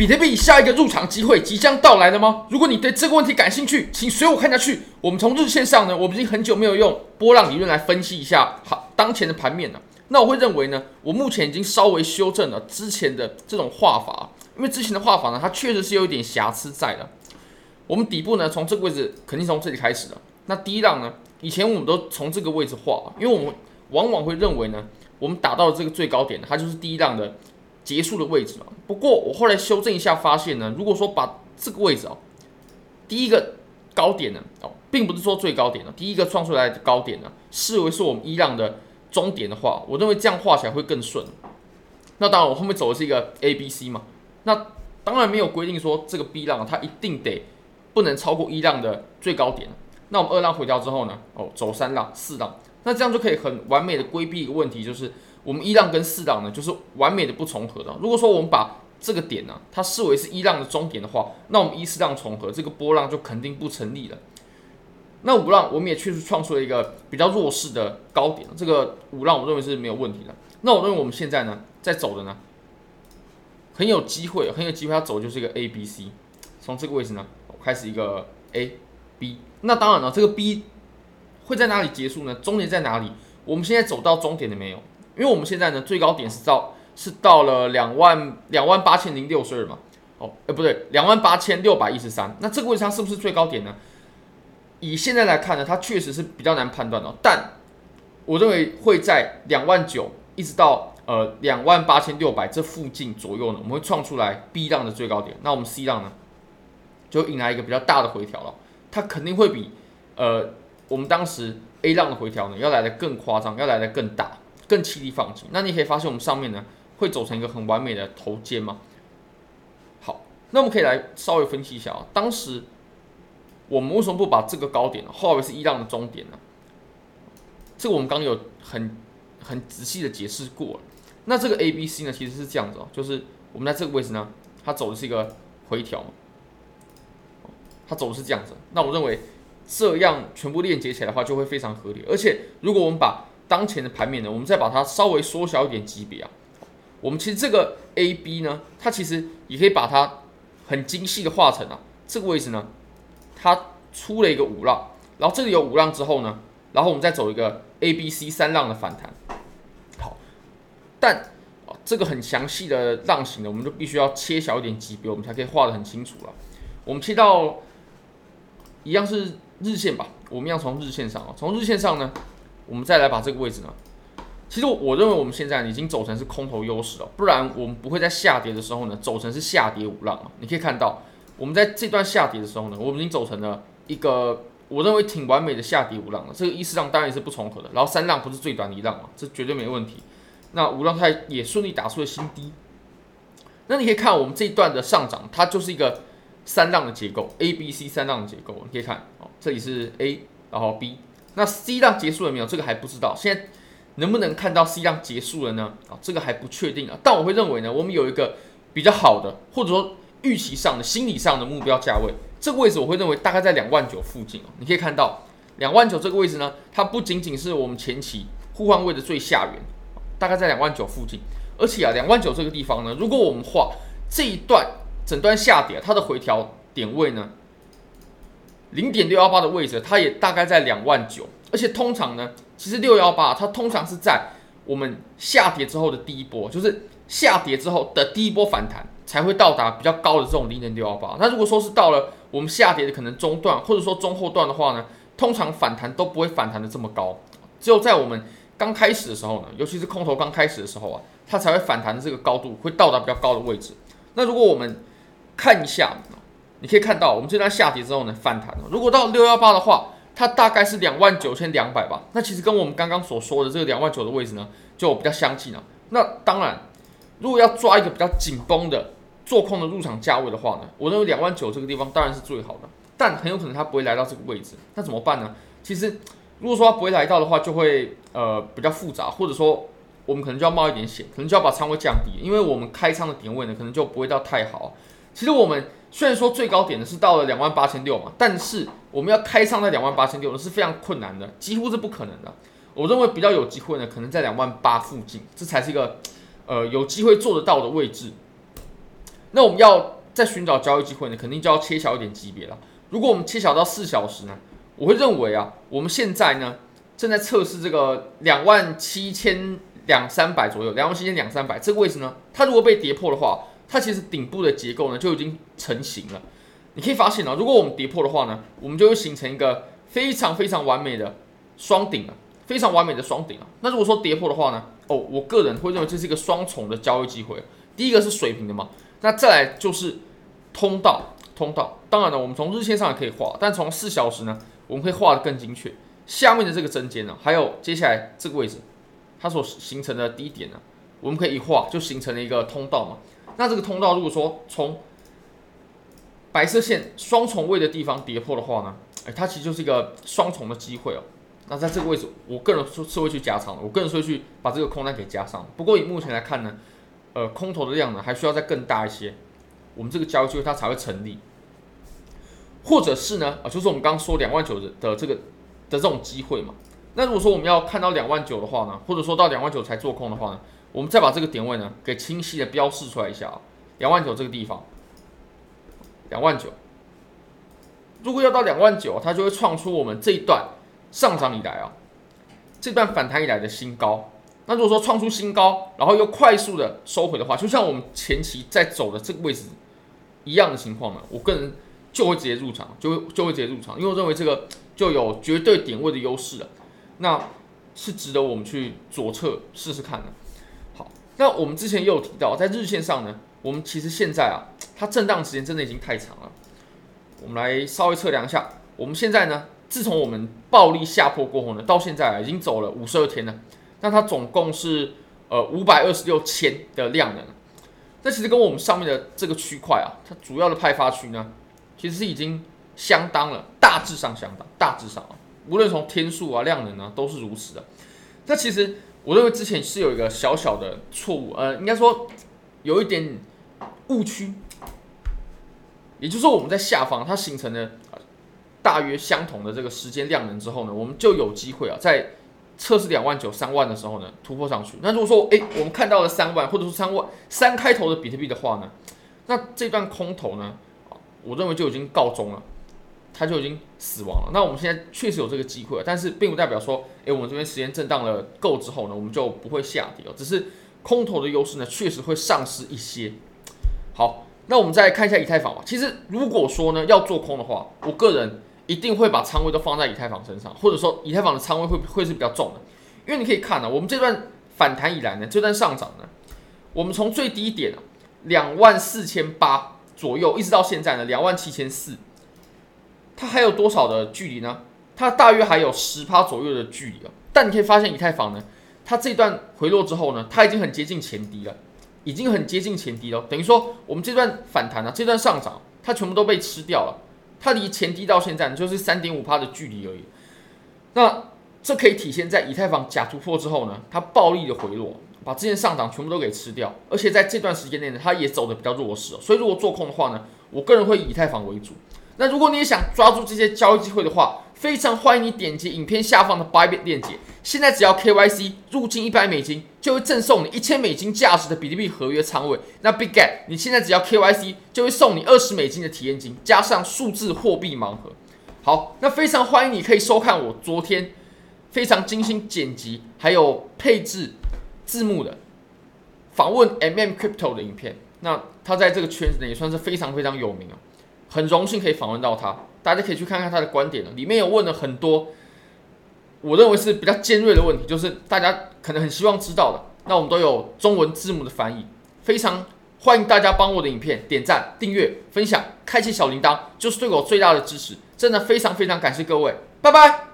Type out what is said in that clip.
比特币下一个入场机会即将到来了吗？如果你对这个问题感兴趣，请随我看下去。我们从日线上呢，我们已经很久没有用波浪理论来分析一下好当前的盘面了。那我会认为呢，我目前已经稍微修正了之前的这种画法，因为之前的画法呢，它确实是有一点瑕疵在的。我们底部呢，从这个位置肯定从这里开始的。那第一浪呢，以前我们都从这个位置画，因为我们往往会认为呢，我们打到了这个最高点，它就是第一浪的结束的位置嘛。不过我后来修正一下，发现呢，如果说把这个位置哦，第一个高点呢，哦，并不是说最高点的，第一个创出来的高点呢，视为是我们一浪的终点的话，我认为这样画起来会更顺。那当然，我后面走的是一个 A B C 嘛，那当然没有规定说这个 B 浪它一定得不能超过一浪的最高点。那我们二浪回调之后呢，哦，走三浪、四浪，那这样就可以很完美的规避一个问题，就是。我们一浪跟四浪呢，就是完美的不重合的。如果说我们把这个点呢、它视为是一浪的终点的话，那我们一四浪重合，这个波浪就肯定不成立了。那五浪我们也确实创出了一个比较弱势的高点，这个五浪我认为是没有问题的。那我认为我们现在呢，在走的呢，很有机会，很有机会要走就是一个 A B C，从这个位置呢开始一个 A B。那当然了，这个 B 会在哪里结束呢？终点在哪里？我们现在走到终点了没有？因为我们现在呢，最高点是到是到了两万两万八千零六十二嘛，哦，呃，不对，两万八千六百一十三。那这个位置它是不是最高点呢？以现在来看呢，它确实是比较难判断的。但我认为会在两万九一直到呃两万八千六百这附近左右呢，我们会创出来 B 浪的最高点。那我们 C 浪呢，就迎来一个比较大的回调了。它肯定会比呃我们当时 A 浪的回调呢要来得更夸张，要来得更大。更气力放紧，那你可以发现我们上面呢会走成一个很完美的头肩嘛。好，那我们可以来稍微分析一下啊，当时我们为什么不把这个高点呢画为是一浪的终点呢？这个我们刚有很很仔细的解释过了。那这个 A B C 呢其实是这样子哦，就是我们在这个位置呢，它走的是一个回调，它走的是这样子。那我认为这样全部链接起来的话就会非常合理，而且如果我们把当前的盘面呢，我们再把它稍微缩小一点级别啊。我们其实这个 A B 呢，它其实也可以把它很精细的画成啊，这个位置呢，它出了一个五浪，然后这里有五浪之后呢，然后我们再走一个 A B C 三浪的反弹。好，但这个很详细的浪形呢，我们就必须要切小一点级别，我们才可以画得很清楚了。我们切到一样是日线吧，我们要从日线上啊，从日线上呢。我们再来把这个位置呢，其实我认为我们现在已经走成是空头优势了，不然我们不会在下跌的时候呢走成是下跌五浪啊。你可以看到，我们在这段下跌的时候呢，我们已经走成了一个我认为挺完美的下跌五浪了。这个一四浪当然也是不重合的，然后三浪不是最短的一浪嘛，这绝对没问题。那五浪它也顺利打出了新低。那你可以看我们这一段的上涨，它就是一个三浪的结构，A、B、C 三浪的结构。你可以看哦，这里是 A，然后 B。那 C 浪结束了没有？这个还不知道。现在能不能看到 C 浪结束了呢？啊，这个还不确定啊。但我会认为呢，我们有一个比较好的，或者说预期上的、心理上的目标价位。这个位置我会认为大概在两万九附近哦。你可以看到两万九这个位置呢，它不仅仅是我们前期互换位的最下缘，大概在两万九附近。而且啊，两万九这个地方呢，如果我们画这一段整段下跌，它的回调点位呢？零点六幺八的位置，它也大概在两万九，而且通常呢，其实六幺八它通常是在我们下跌之后的第一波，就是下跌之后的第一波反弹才会到达比较高的这种零点六幺八。那如果说是到了我们下跌的可能中段或者说中后段的话呢，通常反弹都不会反弹的这么高，只有在我们刚开始的时候呢，尤其是空头刚开始的时候啊，它才会反弹的这个高度会到达比较高的位置。那如果我们看一下。你可以看到，我们这段下跌之后呢，反弹了。如果到六幺八的话，它大概是两万九千两百吧。那其实跟我们刚刚所说的这个两万九的位置呢，就比较相近了。那当然，如果要抓一个比较紧绷的做空的入场价位的话呢，我认为两万九这个地方当然是最好的。但很有可能它不会来到这个位置，那怎么办呢？其实如果说它不会来到的话，就会呃比较复杂，或者说我们可能就要冒一点险，可能就要把仓位降低，因为我们开仓的点位呢，可能就不会到太好。其实我们。虽然说最高点呢是到了两万八千六嘛，但是我们要开仓在两万八千六呢是非常困难的，几乎是不可能的。我认为比较有机会呢，可能在两万八附近，这才是一个呃有机会做得到的位置。那我们要在寻找交易机会呢，肯定就要切小一点级别了。如果我们切小到四小时呢，我会认为啊，我们现在呢正在测试这个两万七千两三百左右，两万七千两三百这个位置呢，它如果被跌破的话，它其实顶部的结构呢就已经成型了。你可以发现啊，如果我们跌破的话呢，我们就会形成一个非常非常完美的双顶啊，非常完美的双顶啊。那如果说跌破的话呢，哦，我个人会认为这是一个双重的交易机会。第一个是水平的嘛，那再来就是通道，通道。当然了，我们从日线上也可以画，但从四小时呢，我们可以画得更精确。下面的这个针尖呢，还有接下来这个位置，它所形成的低点呢，我们可以一画就形成了一个通道嘛。那这个通道如果说从白色线双重位的地方跌破的话呢，哎，它其实就是一个双重的机会哦。那在这个位置，我个人是是会去加仓的，我个人是会去把这个空单给加上。不过以目前来看呢。呃，空头的量呢，还需要再更大一些，我们这个交易机会它才会成立，或者是呢，啊，就是我们刚刚说两万九的的这个的这种机会嘛。那如果说我们要看到两万九的话呢，或者说到两万九才做空的话呢，我们再把这个点位呢给清晰的标示出来一下啊，两万九这个地方，两万九，如果要到两万九，它就会创出我们这一段上涨以来啊，这段反弹以来的新高。那如果说创出新高，然后又快速的收回的话，就像我们前期在走的这个位置一样的情况呢，我个人就会直接入场，就会就会直接入场，因为我认为这个就有绝对点位的优势了，那是值得我们去左侧试试看的。那我们之前也有提到，在日线上呢，我们其实现在啊，它震荡时间真的已经太长了。我们来稍微测量一下，我们现在呢，自从我们暴力下破过后呢，到现在啊，已经走了五十二天了。那它总共是呃五百二十六千的量能，那其实跟我们上面的这个区块啊，它主要的派发区呢，其实是已经相当了，大致上相当，大致上啊，无论从天数啊、量能呢，都是如此的。那其实我认为之前是有一个小小的错误，呃，应该说有一点误区，也就是说我们在下方它形成了大约相同的这个时间量能之后呢，我们就有机会啊在。测试两万九三万的时候呢，突破上去。那如果说，诶，我们看到了三万，或者说三万三开头的比特币的话呢，那这段空头呢，我认为就已经告终了，它就已经死亡了。那我们现在确实有这个机会，但是并不代表说，诶，我们这边时间震荡了够之后呢，我们就不会下跌了。只是空头的优势呢，确实会丧失一些。好，那我们再来看一下以太坊吧。其实如果说呢要做空的话，我个人。一定会把仓位都放在以太坊身上，或者说以太坊的仓位会会是比较重的，因为你可以看呢、啊，我们这段反弹以来呢，这段上涨呢，我们从最低点两万四千八左右，一直到现在呢两万七千四，它还有多少的距离呢？它大约还有十趴左右的距离啊。但你可以发现以太坊呢，它这段回落之后呢，它已经很接近前低了，已经很接近前低了，等于说我们这段反弹呢、啊，这段上涨，它全部都被吃掉了。它离前低到现在就是三点五趴的距离而已，那这可以体现在以太坊假突破之后呢，它暴力的回落，把之前上涨全部都给吃掉，而且在这段时间内呢，它也走的比较弱势，所以如果做空的话呢，我个人会以太坊为主。那如果你也想抓住这些交易机会的话，非常欢迎你点击影片下方的 Bybit 链接，现在只要 KYC 入金一百美金，就会赠送你一千美金价值的比特币合约仓位。那 Bigget，你现在只要 KYC 就会送你二十美金的体验金，加上数字货币盲盒。好，那非常欢迎你可以收看我昨天非常精心剪辑还有配置字幕的访问 MM Crypto 的影片。那他在这个圈子呢也算是非常非常有名啊，很荣幸可以访问到他。大家可以去看看他的观点了，里面有问了很多，我认为是比较尖锐的问题，就是大家可能很希望知道的。那我们都有中文字幕的翻译，非常欢迎大家帮我的影片点赞、订阅、分享、开启小铃铛，就是对我最大的支持。真的非常非常感谢各位，拜拜。